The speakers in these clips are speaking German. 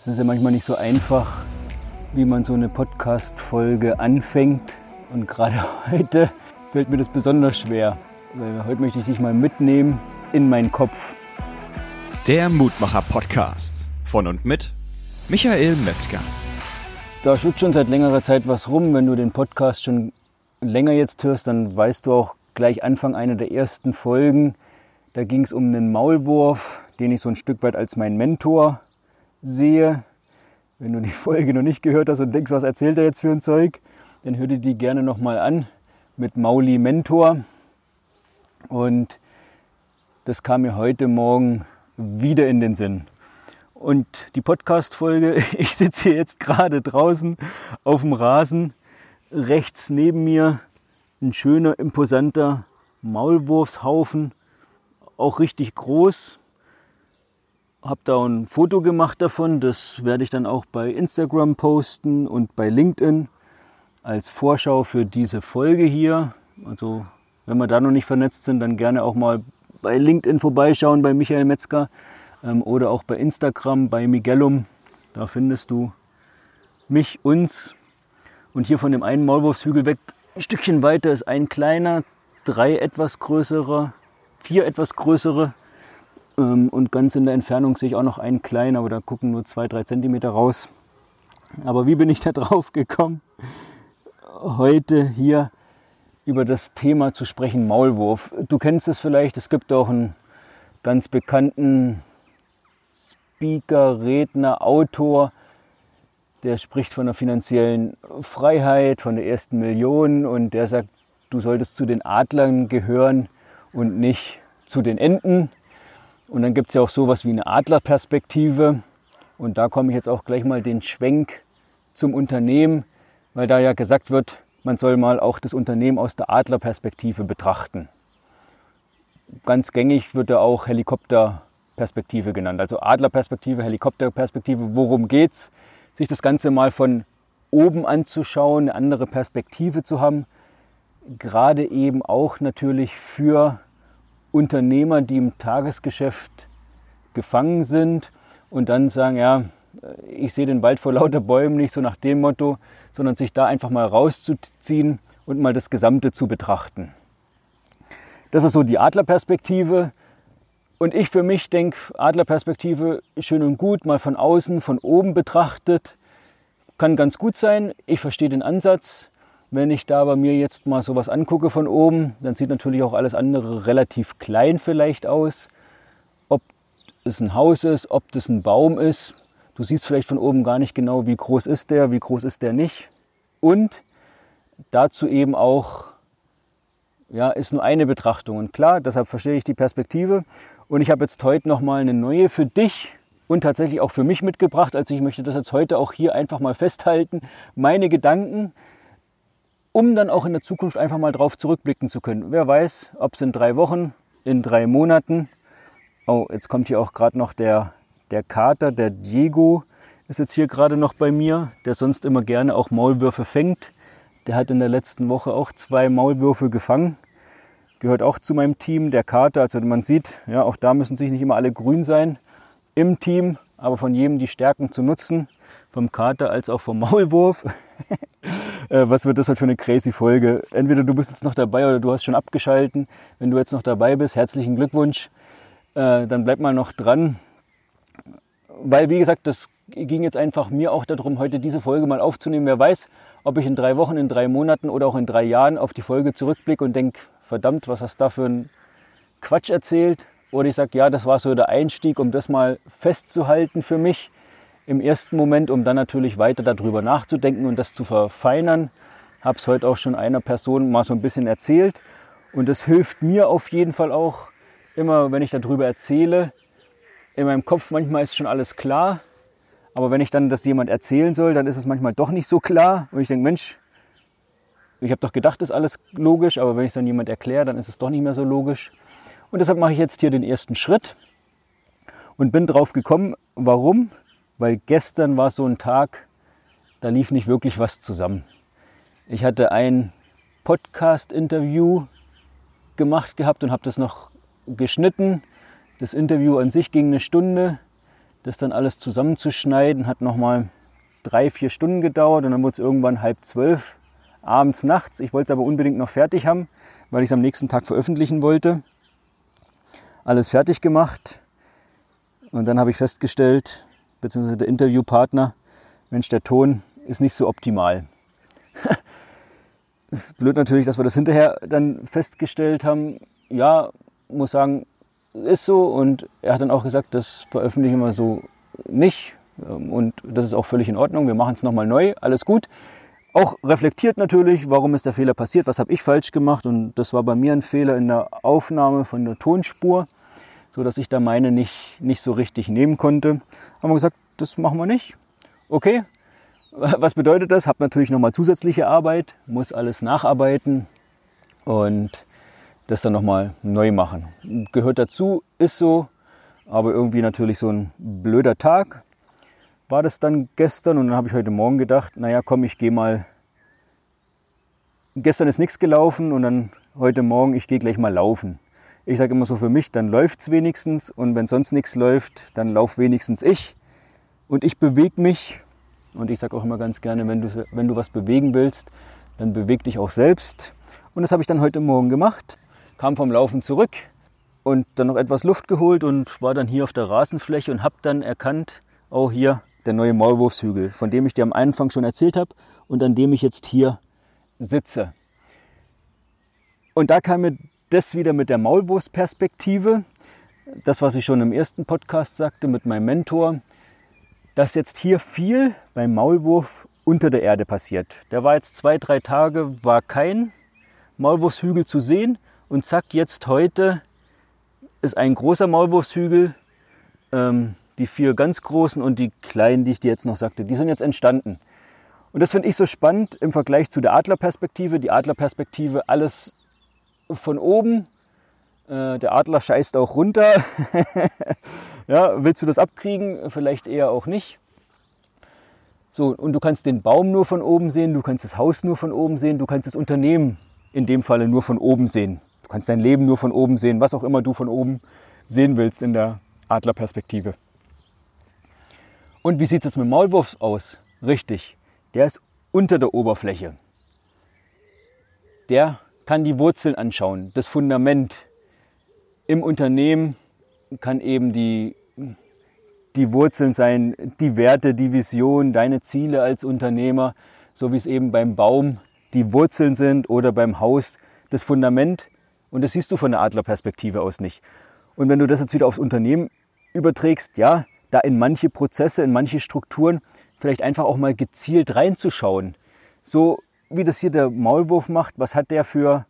Es ist ja manchmal nicht so einfach, wie man so eine Podcast-Folge anfängt. Und gerade heute fällt mir das besonders schwer, weil heute möchte ich dich mal mitnehmen in meinen Kopf. Der Mutmacher-Podcast von und mit Michael Metzger. Da schwirrt schon seit längerer Zeit was rum. Wenn du den Podcast schon länger jetzt hörst, dann weißt du auch gleich Anfang einer der ersten Folgen, da ging es um einen Maulwurf, den ich so ein Stück weit als mein Mentor sehe, wenn du die Folge noch nicht gehört hast und denkst, was erzählt er jetzt für ein Zeug, dann hör dir die gerne nochmal an mit Mauli Mentor. Und das kam mir heute Morgen wieder in den Sinn. Und die Podcast-Folge, ich sitze hier jetzt gerade draußen auf dem Rasen, rechts neben mir ein schöner, imposanter Maulwurfshaufen, auch richtig groß, habe da ein Foto gemacht davon. Das werde ich dann auch bei Instagram posten und bei LinkedIn als Vorschau für diese Folge hier. Also wenn wir da noch nicht vernetzt sind, dann gerne auch mal bei LinkedIn vorbeischauen bei Michael Metzger ähm, oder auch bei Instagram bei Miguelum. Da findest du mich, uns. Und hier von dem einen Maulwurfshügel weg, ein Stückchen weiter ist ein kleiner, drei etwas größere, vier etwas größere ähm, und ganz in der Entfernung sehe ich auch noch einen kleinen, aber da gucken nur zwei, drei Zentimeter raus. Aber wie bin ich da drauf gekommen, heute hier über das Thema zu sprechen, Maulwurf. Du kennst es vielleicht, es gibt auch einen ganz bekannten Speaker, Redner, Autor, der spricht von der finanziellen Freiheit, von der ersten Million und der sagt, du solltest zu den Adlern gehören und nicht zu den Enten. Und dann gibt es ja auch sowas wie eine Adlerperspektive. Und da komme ich jetzt auch gleich mal den Schwenk zum Unternehmen, weil da ja gesagt wird, man soll mal auch das Unternehmen aus der Adlerperspektive betrachten. Ganz gängig wird da auch Helikopterperspektive genannt. Also Adlerperspektive, Helikopterperspektive. Worum geht's? Sich das Ganze mal von oben anzuschauen, eine andere Perspektive zu haben. Gerade eben auch natürlich für Unternehmer, die im Tagesgeschäft gefangen sind und dann sagen, ja, ich sehe den Wald vor lauter Bäumen nicht so nach dem Motto, sondern sich da einfach mal rauszuziehen und mal das Gesamte zu betrachten. Das ist so die Adlerperspektive. Und ich für mich denke, Adlerperspektive schön und gut, mal von außen, von oben betrachtet, kann ganz gut sein. Ich verstehe den Ansatz. Wenn ich da bei mir jetzt mal sowas angucke von oben, dann sieht natürlich auch alles andere relativ klein vielleicht aus. Ob es ein Haus ist, ob das ein Baum ist. Du siehst vielleicht von oben gar nicht genau, wie groß ist der, wie groß ist der nicht. Und dazu eben auch, ja, ist nur eine Betrachtung. Und klar, deshalb verstehe ich die Perspektive. Und ich habe jetzt heute nochmal eine neue für dich und tatsächlich auch für mich mitgebracht. Also ich möchte das jetzt heute auch hier einfach mal festhalten. Meine Gedanken, um dann auch in der Zukunft einfach mal drauf zurückblicken zu können. Wer weiß, ob es in drei Wochen, in drei Monaten, oh, jetzt kommt hier auch gerade noch der, der Kater, der Diego ist jetzt hier gerade noch bei mir, der sonst immer gerne auch Maulwürfe fängt. Der hat in der letzten Woche auch zwei Maulwürfe gefangen. Gehört auch zu meinem Team, der Kater. Also man sieht, ja, auch da müssen sich nicht immer alle grün sein im Team, aber von jedem die Stärken zu nutzen, vom Kater als auch vom Maulwurf. Äh, was wird das halt für eine crazy Folge? Entweder du bist jetzt noch dabei oder du hast schon abgeschalten. Wenn du jetzt noch dabei bist, herzlichen Glückwunsch. Äh, dann bleib mal noch dran. Weil, wie gesagt, das ging jetzt einfach mir auch darum, heute diese Folge mal aufzunehmen. Wer weiß, ob ich in drei Wochen, in drei Monaten oder auch in drei Jahren auf die Folge zurückblicke und denke, verdammt, was hast du da für einen Quatsch erzählt? Oder ich sage, ja, das war so der Einstieg, um das mal festzuhalten für mich im ersten Moment, um dann natürlich weiter darüber nachzudenken und das zu verfeinern. Habe es heute auch schon einer Person mal so ein bisschen erzählt. Und das hilft mir auf jeden Fall auch immer, wenn ich darüber erzähle. In meinem Kopf manchmal ist schon alles klar. Aber wenn ich dann das jemand erzählen soll, dann ist es manchmal doch nicht so klar. Und ich denke, Mensch, ich habe doch gedacht, das ist alles logisch. Aber wenn ich es dann jemand erkläre, dann ist es doch nicht mehr so logisch. Und deshalb mache ich jetzt hier den ersten Schritt und bin drauf gekommen, warum weil gestern war so ein Tag, da lief nicht wirklich was zusammen. Ich hatte ein Podcast-Interview gemacht gehabt und habe das noch geschnitten. Das Interview an sich ging eine Stunde. Das dann alles zusammenzuschneiden hat nochmal drei, vier Stunden gedauert und dann wurde es irgendwann halb zwölf abends, nachts. Ich wollte es aber unbedingt noch fertig haben, weil ich es am nächsten Tag veröffentlichen wollte. Alles fertig gemacht und dann habe ich festgestellt, beziehungsweise der Interviewpartner, Mensch, der Ton ist nicht so optimal. Blöd natürlich, dass wir das hinterher dann festgestellt haben. Ja, muss sagen, ist so. Und er hat dann auch gesagt, das veröffentlichen wir so nicht. Und das ist auch völlig in Ordnung. Wir machen es nochmal neu. Alles gut. Auch reflektiert natürlich, warum ist der Fehler passiert, was habe ich falsch gemacht. Und das war bei mir ein Fehler in der Aufnahme von der Tonspur, sodass ich da meine nicht, nicht so richtig nehmen konnte. Haben wir gesagt, das machen wir nicht. Okay, was bedeutet das? Habe natürlich nochmal zusätzliche Arbeit, muss alles nacharbeiten und das dann nochmal neu machen. Gehört dazu, ist so, aber irgendwie natürlich so ein blöder Tag. War das dann gestern und dann habe ich heute Morgen gedacht, naja komm, ich gehe mal. Gestern ist nichts gelaufen und dann heute Morgen, ich gehe gleich mal laufen. Ich sage immer so für mich, dann läuft es wenigstens und wenn sonst nichts läuft, dann lauf wenigstens ich. Und ich bewege mich und ich sage auch immer ganz gerne, wenn du, wenn du was bewegen willst, dann beweg dich auch selbst. Und das habe ich dann heute Morgen gemacht. Kam vom Laufen zurück und dann noch etwas Luft geholt und war dann hier auf der Rasenfläche und habe dann erkannt, oh hier der neue Maulwurfshügel, von dem ich dir am Anfang schon erzählt habe und an dem ich jetzt hier sitze. Und da kam mir das wieder mit der Maulwurfsperspektive, das, was ich schon im ersten Podcast sagte mit meinem Mentor, dass jetzt hier viel beim Maulwurf unter der Erde passiert. Der war jetzt zwei, drei Tage, war kein Maulwurfshügel zu sehen und zack, jetzt heute ist ein großer Maulwurfshügel. Ähm, die vier ganz großen und die kleinen, die ich dir jetzt noch sagte, die sind jetzt entstanden. Und das finde ich so spannend im Vergleich zu der Adlerperspektive. Die Adlerperspektive alles von oben. Äh, der Adler scheißt auch runter. Ja, willst du das abkriegen? Vielleicht eher auch nicht. So, und du kannst den Baum nur von oben sehen, du kannst das Haus nur von oben sehen, du kannst das Unternehmen in dem Falle nur von oben sehen. Du kannst dein Leben nur von oben sehen, was auch immer du von oben sehen willst in der Adlerperspektive. Und wie sieht es mit Maulwurfs aus? Richtig, der ist unter der Oberfläche. Der kann die Wurzeln anschauen, das Fundament im Unternehmen kann eben die die Wurzeln sein, die Werte, die Vision, deine Ziele als Unternehmer, so wie es eben beim Baum die Wurzeln sind oder beim Haus das Fundament. Und das siehst du von der Adlerperspektive aus nicht. Und wenn du das jetzt wieder aufs Unternehmen überträgst, ja, da in manche Prozesse, in manche Strukturen vielleicht einfach auch mal gezielt reinzuschauen. So wie das hier der Maulwurf macht, was hat der für,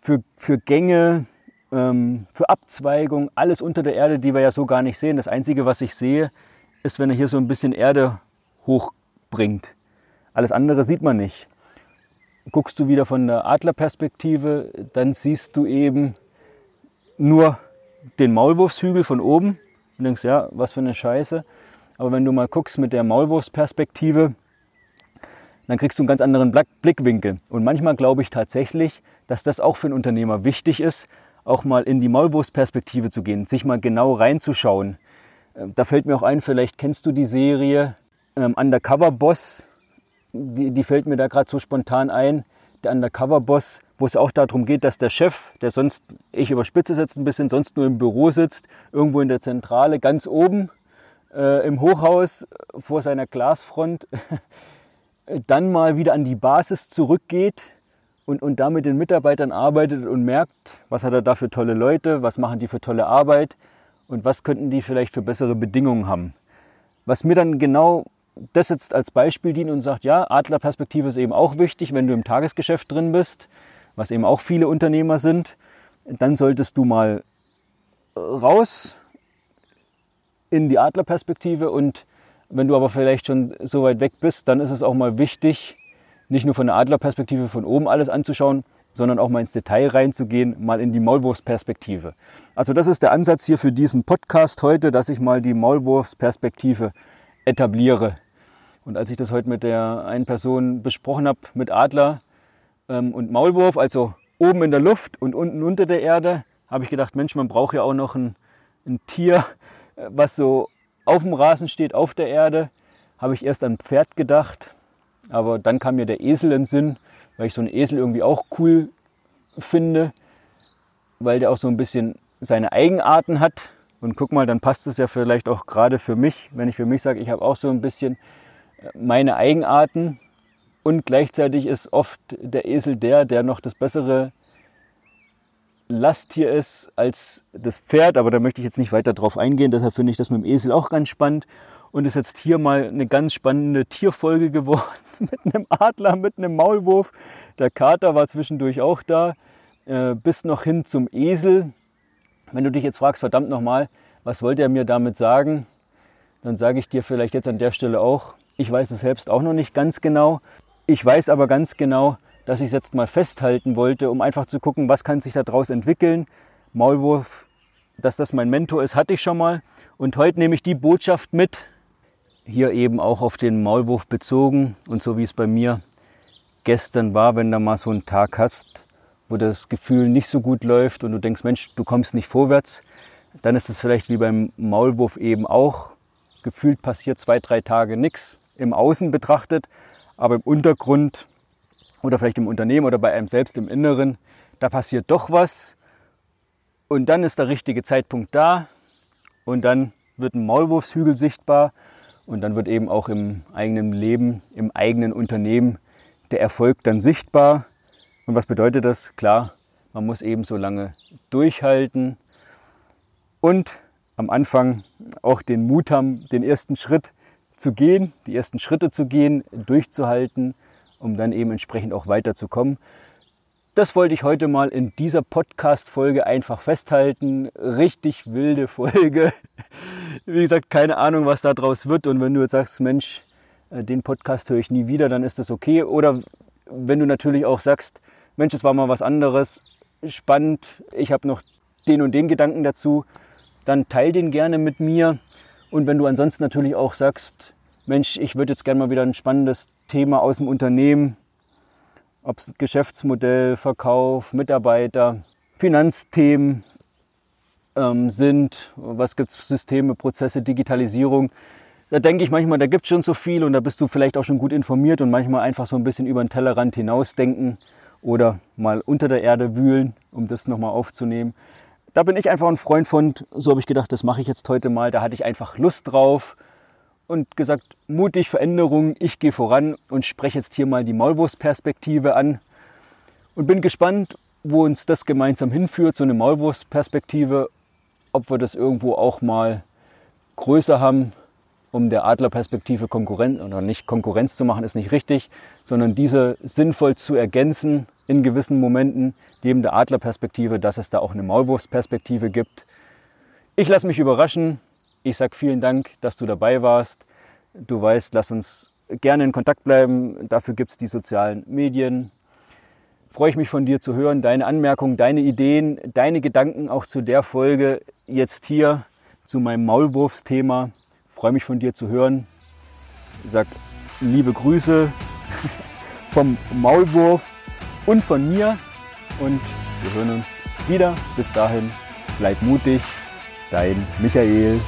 für, für Gänge, ähm, für Abzweigung, alles unter der Erde, die wir ja so gar nicht sehen. Das Einzige, was ich sehe, ist, wenn er hier so ein bisschen Erde hochbringt. Alles andere sieht man nicht. Guckst du wieder von der Adlerperspektive, dann siehst du eben nur den Maulwurfshügel von oben und denkst, ja, was für eine Scheiße. Aber wenn du mal guckst mit der Maulwurfsperspektive, dann kriegst du einen ganz anderen Blickwinkel. Und manchmal glaube ich tatsächlich, dass das auch für einen Unternehmer wichtig ist, auch mal in die Maulwurfsperspektive zu gehen, sich mal genau reinzuschauen. Ähm, da fällt mir auch ein, vielleicht kennst du die Serie ähm, Undercover Boss. Die, die fällt mir da gerade so spontan ein. Der Undercover Boss, wo es auch darum geht, dass der Chef, der sonst, ich überspitze jetzt ein bisschen, sonst nur im Büro sitzt, irgendwo in der Zentrale, ganz oben äh, im Hochhaus vor seiner Glasfront, dann mal wieder an die Basis zurückgeht, und, und da mit den Mitarbeitern arbeitet und merkt, was hat er da für tolle Leute, was machen die für tolle Arbeit und was könnten die vielleicht für bessere Bedingungen haben. Was mir dann genau das jetzt als Beispiel dient und sagt, ja, Adlerperspektive ist eben auch wichtig, wenn du im Tagesgeschäft drin bist, was eben auch viele Unternehmer sind, dann solltest du mal raus in die Adlerperspektive und wenn du aber vielleicht schon so weit weg bist, dann ist es auch mal wichtig, nicht nur von der Adlerperspektive von oben alles anzuschauen, sondern auch mal ins Detail reinzugehen, mal in die Maulwurfsperspektive. Also das ist der Ansatz hier für diesen Podcast heute, dass ich mal die Maulwurfsperspektive etabliere. Und als ich das heute mit der einen Person besprochen habe, mit Adler ähm, und Maulwurf, also oben in der Luft und unten unter der Erde, habe ich gedacht, Mensch, man braucht ja auch noch ein, ein Tier, äh, was so auf dem Rasen steht, auf der Erde, habe ich erst an Pferd gedacht. Aber dann kam mir der Esel in Sinn, weil ich so einen Esel irgendwie auch cool finde, weil der auch so ein bisschen seine Eigenarten hat. Und guck mal, dann passt es ja vielleicht auch gerade für mich, wenn ich für mich sage, ich habe auch so ein bisschen äh, meine Eigenarten. Und gleichzeitig ist oft der Esel der, der noch das bessere Lasttier ist als das Pferd. Aber da möchte ich jetzt nicht weiter drauf eingehen. Deshalb finde ich das mit dem Esel auch ganz spannend. Und ist jetzt hier mal eine ganz spannende Tierfolge geworden mit einem Adler, mit einem Maulwurf. Der Kater war zwischendurch auch da. Äh, bis noch hin zum Esel. Wenn du dich jetzt fragst, verdammt nochmal, was wollte er mir damit sagen? Dann sage ich dir vielleicht jetzt an der Stelle auch, ich weiß es selbst auch noch nicht ganz genau. Ich weiß aber ganz genau, dass ich es jetzt mal festhalten wollte, um einfach zu gucken, was kann sich daraus entwickeln. Maulwurf, dass das mein Mentor ist, hatte ich schon mal. Und heute nehme ich die Botschaft mit, hier eben auch auf den Maulwurf bezogen und so wie es bei mir gestern war, wenn du mal so einen Tag hast, wo das Gefühl nicht so gut läuft und du denkst, Mensch, du kommst nicht vorwärts, dann ist es vielleicht wie beim Maulwurf eben auch. Gefühlt passiert zwei, drei Tage nichts im Außen betrachtet, aber im Untergrund oder vielleicht im Unternehmen oder bei einem selbst im Inneren, da passiert doch was. Und dann ist der richtige Zeitpunkt da. Und dann wird ein Maulwurfshügel sichtbar. Und dann wird eben auch im eigenen Leben, im eigenen Unternehmen der Erfolg dann sichtbar. Und was bedeutet das? Klar, man muss eben so lange durchhalten. Und am Anfang auch den Mut haben, den ersten Schritt zu gehen, die ersten Schritte zu gehen, durchzuhalten, um dann eben entsprechend auch weiterzukommen. Das wollte ich heute mal in dieser Podcast-Folge einfach festhalten. Richtig wilde Folge. Wie gesagt, keine Ahnung, was da draus wird. Und wenn du jetzt sagst, Mensch, äh, den Podcast höre ich nie wieder, dann ist das okay. Oder wenn du natürlich auch sagst, Mensch, es war mal was anderes, spannend, ich habe noch den und den Gedanken dazu, dann teil den gerne mit mir. Und wenn du ansonsten natürlich auch sagst, Mensch, ich würde jetzt gerne mal wieder ein spannendes Thema aus dem Unternehmen, ob es Geschäftsmodell, Verkauf, Mitarbeiter, Finanzthemen ähm, sind, was gibt es Systeme, Prozesse, Digitalisierung, da denke ich manchmal, da gibt es schon so viel und da bist du vielleicht auch schon gut informiert und manchmal einfach so ein bisschen über den Tellerrand hinausdenken oder mal unter der Erde wühlen, um das nochmal aufzunehmen. Da bin ich einfach ein Freund von, so habe ich gedacht, das mache ich jetzt heute mal. Da hatte ich einfach Lust drauf und gesagt, mutig Veränderung, ich gehe voran und spreche jetzt hier mal die Maulwurfsperspektive an und bin gespannt, wo uns das gemeinsam hinführt, so eine Maulwurfsperspektive, ob wir das irgendwo auch mal größer haben, um der Adlerperspektive Konkurrenz oder nicht Konkurrenz zu machen, ist nicht richtig, sondern diese sinnvoll zu ergänzen in gewissen Momenten neben der Adlerperspektive, dass es da auch eine Maulwurfsperspektive gibt. Ich lasse mich überraschen. Ich sage vielen Dank, dass du dabei warst. Du weißt, lass uns gerne in Kontakt bleiben. Dafür gibt es die sozialen Medien. Freue ich mich von dir zu hören, deine Anmerkungen, deine Ideen, deine Gedanken auch zu der Folge jetzt hier zu meinem Maulwurfsthema freue mich von dir zu hören. Sag liebe Grüße vom Maulwurf und von mir und wir hören uns wieder. Bis dahin, bleib mutig, dein Michael.